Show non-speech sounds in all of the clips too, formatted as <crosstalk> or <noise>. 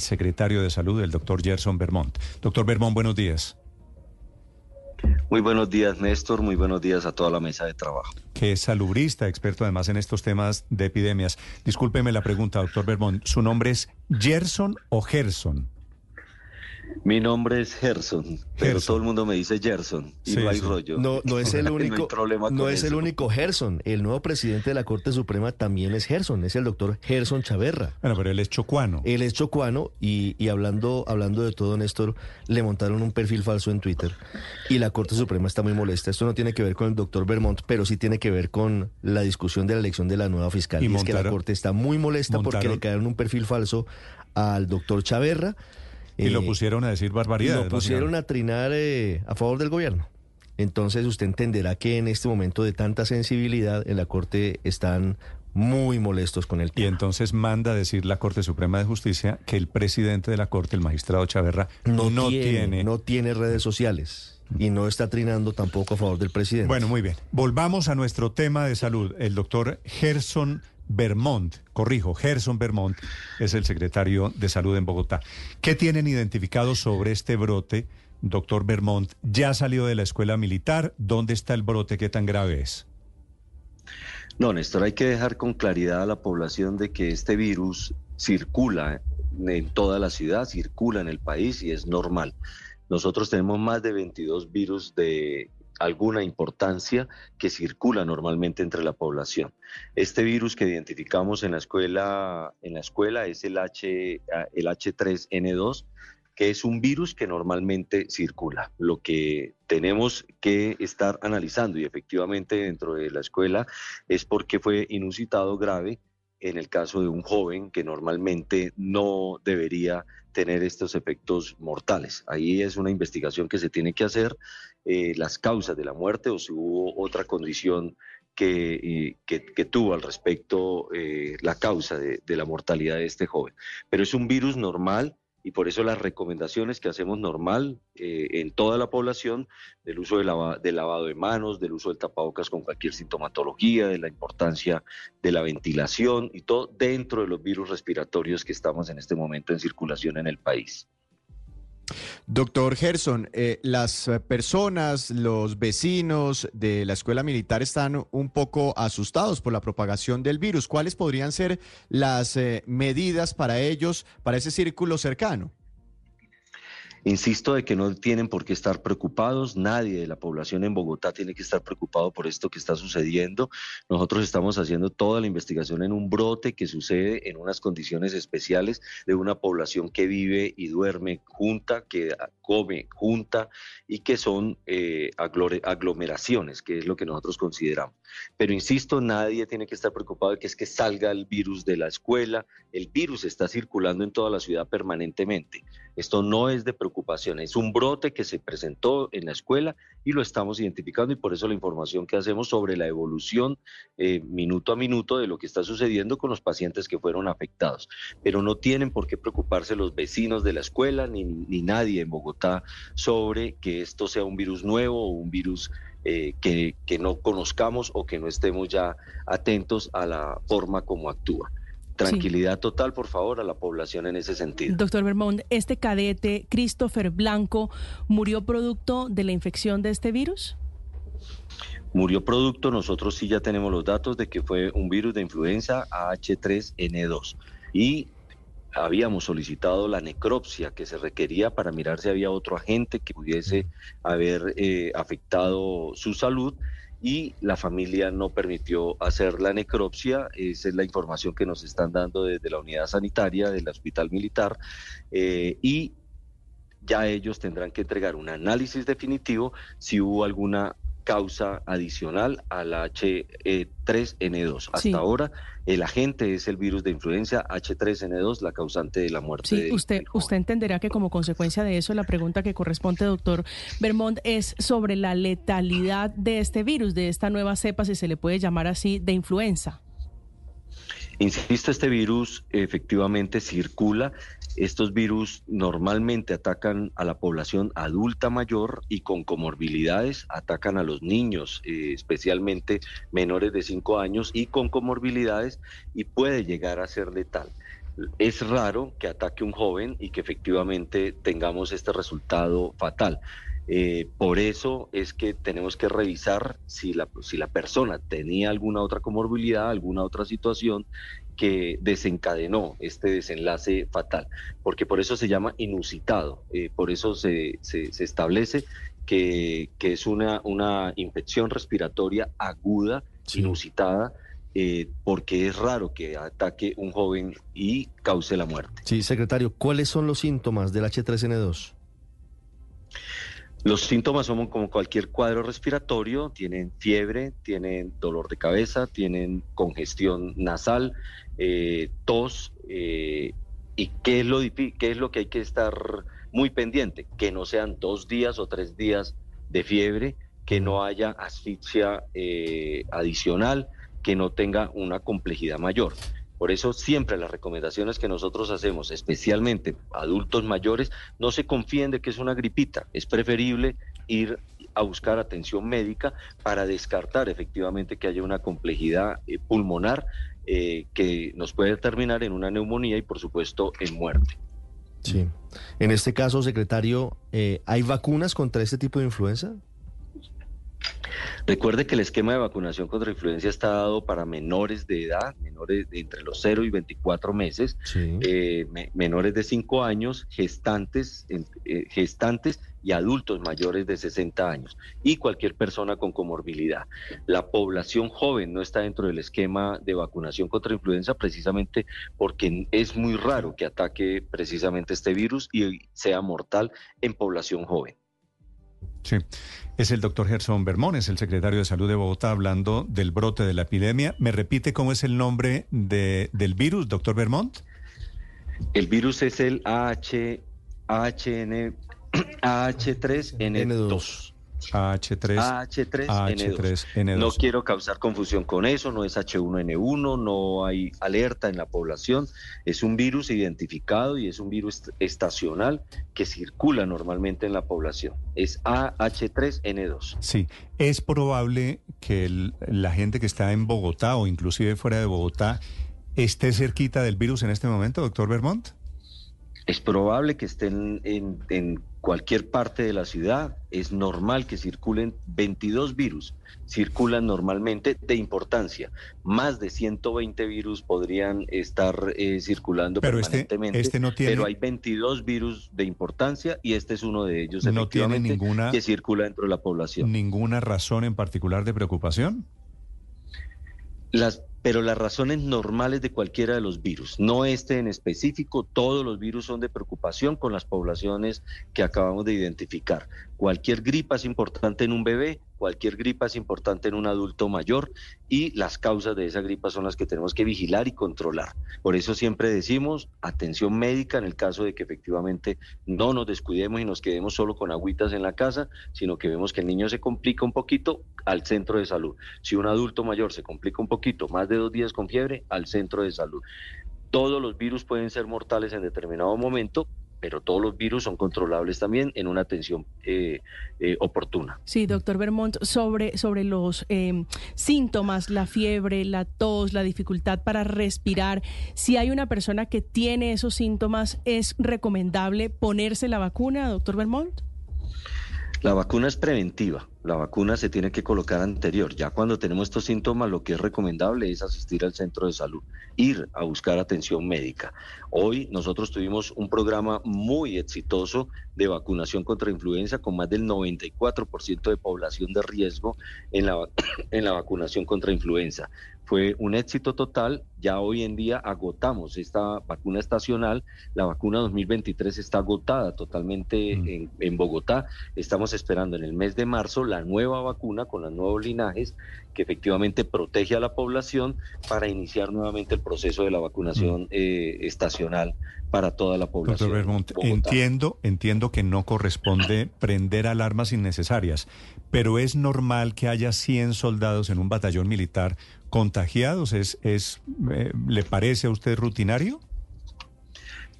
secretario de Salud, el doctor Gerson Bermont. Doctor Bermont, buenos días. Muy buenos días, Néstor. Muy buenos días a toda la mesa de trabajo. Que es salubrista, experto además en estos temas de epidemias. Discúlpeme la pregunta, doctor Bermont. ¿Su nombre es Gerson o Gerson? Mi nombre es Gerson, pero todo el mundo me dice Gerson y no hay rollo. No, no es <laughs> el único, no, es el único Gerson. El nuevo presidente de la Corte Suprema también es Gerson, es el doctor Gerson Chaverra. Bueno, pero él es chocuano. Él es chocuano y, y hablando, hablando de todo, Néstor, le montaron un perfil falso en Twitter y la Corte Suprema está muy molesta. Esto no tiene que ver con el doctor Vermont, pero sí tiene que ver con la discusión de la elección de la nueva fiscal. Y, es que la Corte está muy molesta porque le cayeron un perfil falso al doctor Chaverra y lo eh, pusieron a decir barbaridades. Lo pusieron a trinar eh, a favor del gobierno. Entonces usted entenderá que en este momento de tanta sensibilidad en la Corte están muy molestos con el tema. Y entonces manda a decir la Corte Suprema de Justicia que el presidente de la Corte, el magistrado Chaverra, no, tiene, no tiene redes sociales y no está trinando tampoco a favor del presidente. Bueno, muy bien. Volvamos a nuestro tema de salud. El doctor Gerson Vermont, corrijo, Gerson Vermont es el secretario de Salud en Bogotá. ¿Qué tienen identificado sobre este brote, doctor Vermont? ¿Ya salió de la escuela militar? ¿Dónde está el brote? ¿Qué tan grave es? No, Néstor, hay que dejar con claridad a la población de que este virus circula en toda la ciudad, circula en el país y es normal. Nosotros tenemos más de 22 virus de alguna importancia que circula normalmente entre la población. Este virus que identificamos en la escuela, en la escuela es el, H, el H3N2, que es un virus que normalmente circula. Lo que tenemos que estar analizando y efectivamente dentro de la escuela es porque fue inusitado grave en el caso de un joven que normalmente no debería tener estos efectos mortales. Ahí es una investigación que se tiene que hacer, eh, las causas de la muerte o si hubo otra condición que, que, tuvo al respecto eh, la causa de la mortalidad de este joven. Pero es un virus normal y por eso las recomendaciones que hacemos normal eh, en toda la población del uso de del lavado de manos, del uso del tapabocas con cualquier sintomatología, de la importancia de la ventilación y todo dentro de los virus respiratorios que estamos en este momento en circulación en el país. Doctor Gerson, eh, las personas, los vecinos de la escuela militar están un poco asustados por la propagación del virus. ¿Cuáles podrían ser las eh, medidas para ellos, para ese círculo cercano? Insisto de que no tienen por qué estar preocupados, nadie de la población en Bogotá tiene que estar preocupado por esto que está sucediendo. Nosotros estamos haciendo toda la investigación en un brote que sucede en unas condiciones especiales de una población que vive y duerme junta, que come junta y que son eh, aglomeraciones, que es lo que nosotros consideramos. Pero insisto, nadie tiene que estar preocupado de que es que salga el virus de la escuela. El virus está circulando en toda la ciudad permanentemente. Esto no es de preocupación, es un brote que se presentó en la escuela y lo estamos identificando y por eso la información que hacemos sobre la evolución eh, minuto a minuto de lo que está sucediendo con los pacientes que fueron afectados. Pero no tienen por qué preocuparse los vecinos de la escuela ni, ni nadie en Bogotá sobre que esto sea un virus nuevo o un virus eh, que, que no conozcamos o que no estemos ya atentos a la forma como actúa. Tranquilidad total, por favor, a la población en ese sentido. Doctor Vermont, ¿este cadete, Christopher Blanco, murió producto de la infección de este virus? Murió producto, nosotros sí ya tenemos los datos de que fue un virus de influenza H3N2. Y habíamos solicitado la necropsia que se requería para mirar si había otro agente que pudiese haber eh, afectado su salud y la familia no permitió hacer la necropsia. Esa es la información que nos están dando desde la unidad sanitaria del hospital militar eh, y ya ellos tendrán que entregar un análisis definitivo si hubo alguna causa adicional al H3N2. Hasta ahora, el agente es el virus de influenza H3N2, la causante de la muerte. Sí, usted, usted entenderá que como consecuencia de eso, la pregunta que corresponde, doctor Vermont, es sobre la letalidad de este virus, de esta nueva cepa, si se le puede llamar así, de influenza. Insisto, este virus efectivamente circula estos virus normalmente atacan a la población adulta mayor y con comorbilidades, atacan a los niños, eh, especialmente menores de 5 años y con comorbilidades y puede llegar a ser letal. es raro que ataque un joven y que efectivamente tengamos este resultado fatal. Eh, por eso es que tenemos que revisar si la, si la persona tenía alguna otra comorbilidad, alguna otra situación que desencadenó este desenlace fatal, porque por eso se llama inusitado, eh, por eso se, se, establece que, que, es una, una infección respiratoria aguda, inusitada, eh, porque es raro que ataque un joven y cause la muerte. Sí, secretario, ¿cuáles son los síntomas del H3N2? Los síntomas son como cualquier cuadro respiratorio, tienen fiebre, tienen dolor de cabeza, tienen congestión nasal, eh, tos, eh, y qué es, lo, qué es lo que hay que estar muy pendiente, que no sean dos días o tres días de fiebre, que no haya asfixia eh, adicional, que no tenga una complejidad mayor. Por eso siempre las recomendaciones que nosotros hacemos, especialmente adultos mayores, no se confíen de que es una gripita. Es preferible ir a buscar atención médica para descartar efectivamente que haya una complejidad eh, pulmonar eh, que nos puede terminar en una neumonía y por supuesto en muerte. Sí. En este caso, secretario, eh, ¿hay vacunas contra este tipo de influenza? Recuerde que el esquema de vacunación contra influenza está dado para menores de edad, menores de entre los 0 y 24 meses, eh, menores de 5 años, gestantes, eh, gestantes y adultos mayores de 60 años y cualquier persona con comorbilidad. La población joven no está dentro del esquema de vacunación contra influenza precisamente porque es muy raro que ataque precisamente este virus y sea mortal en población joven. Sí, es el doctor Gerson Bermón, es el secretario de Salud de Bogotá, hablando del brote de la epidemia. ¿Me repite cómo es el nombre de, del virus, doctor Bermont? El virus es el AH, AHN, AH3N2. AH3, AH3N2. No quiero causar confusión con eso, no es H1N1, no hay alerta en la población, es un virus identificado y es un virus estacional que circula normalmente en la población. Es AH3N2. Sí, es probable que la gente que está en Bogotá o inclusive fuera de Bogotá esté cerquita del virus en este momento, doctor Vermont. Es probable que estén en, cualquier parte de la ciudad. Es normal que circulen 22 virus. Circulan normalmente de importancia. Más de 120 virus podrían estar eh, circulando pero este, permanentemente. Este no tiene... Pero hay 22 virus de importancia y este es uno de ellos. No tiene ninguna que circula dentro de la población. ¿Ninguna razón en particular de preocupación? Las pero las razones normales de cualquiera de los virus, no este en específico, todos los virus son de preocupación con las poblaciones que acabamos de identificar. Cualquier gripa es importante en un bebé, cualquier gripa es importante en un adulto mayor y las causas de esa gripa son las que tenemos que vigilar y controlar. Por eso siempre decimos atención médica en el caso de que efectivamente no nos descuidemos y nos quedemos solo con agüitas en la casa, sino que vemos que el niño se complica un poquito al centro de salud. Si un adulto mayor se complica un poquito, más de dos días con fiebre, al centro de salud. Todos los virus pueden ser mortales en determinado momento, pero todos los virus son controlables también en una atención eh, eh, oportuna. Sí, doctor Vermont, sobre, sobre los em, síntomas, la fiebre, la tos, la dificultad para respirar, si hay una persona que tiene esos síntomas, ¿es recomendable ponerse la vacuna, doctor Vermont? La vacuna es preventiva, la vacuna se tiene que colocar anterior. Ya cuando tenemos estos síntomas, lo que es recomendable es asistir al centro de salud, ir a buscar atención médica. Hoy nosotros tuvimos un programa muy exitoso de vacunación contra influenza con más del 94% de población de riesgo en la, <coughs> en la vacunación contra influenza. Fue un éxito total. Ya hoy en día agotamos esta vacuna estacional. La vacuna 2023 está agotada totalmente mm. en, en, Bogotá. Estamos esperando en el mes de marzo la nueva vacuna con los nuevos linajes que efectivamente protege a la población para iniciar nuevamente el proceso de la vacunación mm. eh, estacional para toda la población. Doctor entiendo, entiendo que no corresponde prender alarmas innecesarias, pero es normal que haya 100 soldados en un batallón militar contagiados? ¿Es, es, eh, ¿Le parece a usted rutinario?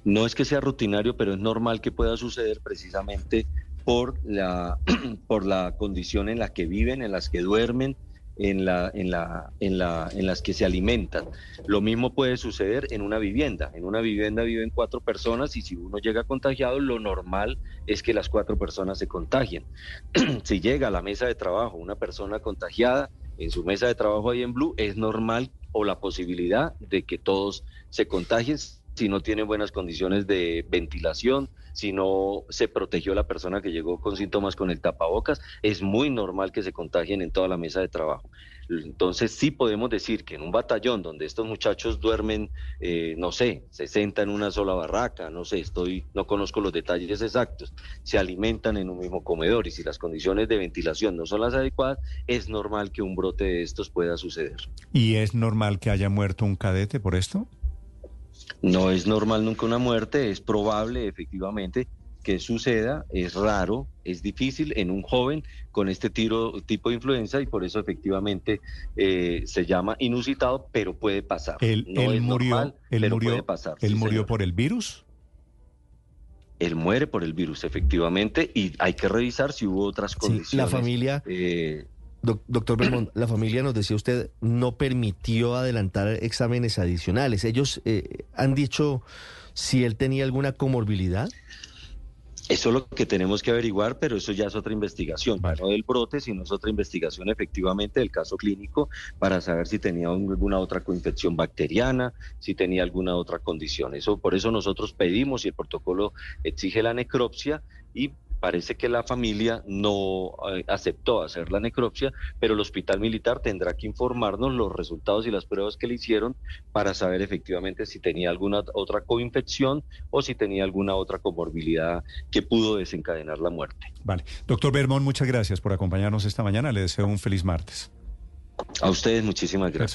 No es que sea rutinario, pero es normal que pueda suceder precisamente por la, <clears throat> por la condición en la que viven, en las que duermen, en, la, en, la, en, la, en las que se alimentan. Lo mismo puede suceder en una vivienda. En una vivienda viven cuatro personas y si uno llega contagiado, lo normal es que las cuatro personas se contagien. <clears throat> si llega a la mesa de trabajo una persona contagiada, en su mesa de trabajo ahí en Blue, es normal o la posibilidad de que todos se contagien si no tienen buenas condiciones de ventilación, si no se protegió la persona que llegó con síntomas con el tapabocas, es muy normal que se contagien en toda la mesa de trabajo. Entonces sí podemos decir que en un batallón donde estos muchachos duermen, eh, no sé, 60 en una sola barraca, no sé, estoy, no conozco los detalles exactos, se alimentan en un mismo comedor y si las condiciones de ventilación no son las adecuadas, es normal que un brote de estos pueda suceder. ¿Y es normal que haya muerto un cadete por esto? No es normal nunca una muerte, es probable efectivamente que suceda, es raro, es difícil en un joven con este tiro, tipo de influenza y por eso efectivamente eh, se llama inusitado, pero puede pasar. Él, murió, él murió, pasar. ¿Él murió por el virus? Él muere por el virus, efectivamente, y hay que revisar si hubo otras condiciones. la familia... Eh, doctor Belmont, la familia nos decía usted no permitió adelantar exámenes adicionales. ¿Ellos eh, han dicho si él tenía alguna comorbilidad? Eso es lo que tenemos que averiguar, pero eso ya es otra investigación, no del brote, sino es otra investigación efectivamente del caso clínico para saber si tenía alguna otra coinfección bacteriana, si tenía alguna otra condición. Eso por eso nosotros pedimos y el protocolo exige la necropsia y parece que la familia no eh, aceptó hacer la necropsia, pero el hospital militar tendrá que informarnos los resultados y las pruebas que le hicieron para saber efectivamente si tenía alguna otra coinfección o si tenía alguna otra comorbilidad que pudo desencadenar la muerte. Vale. Doctor Bermón, muchas gracias por acompañarnos esta mañana. Le deseo un feliz martes. A ustedes muchísimas gracias.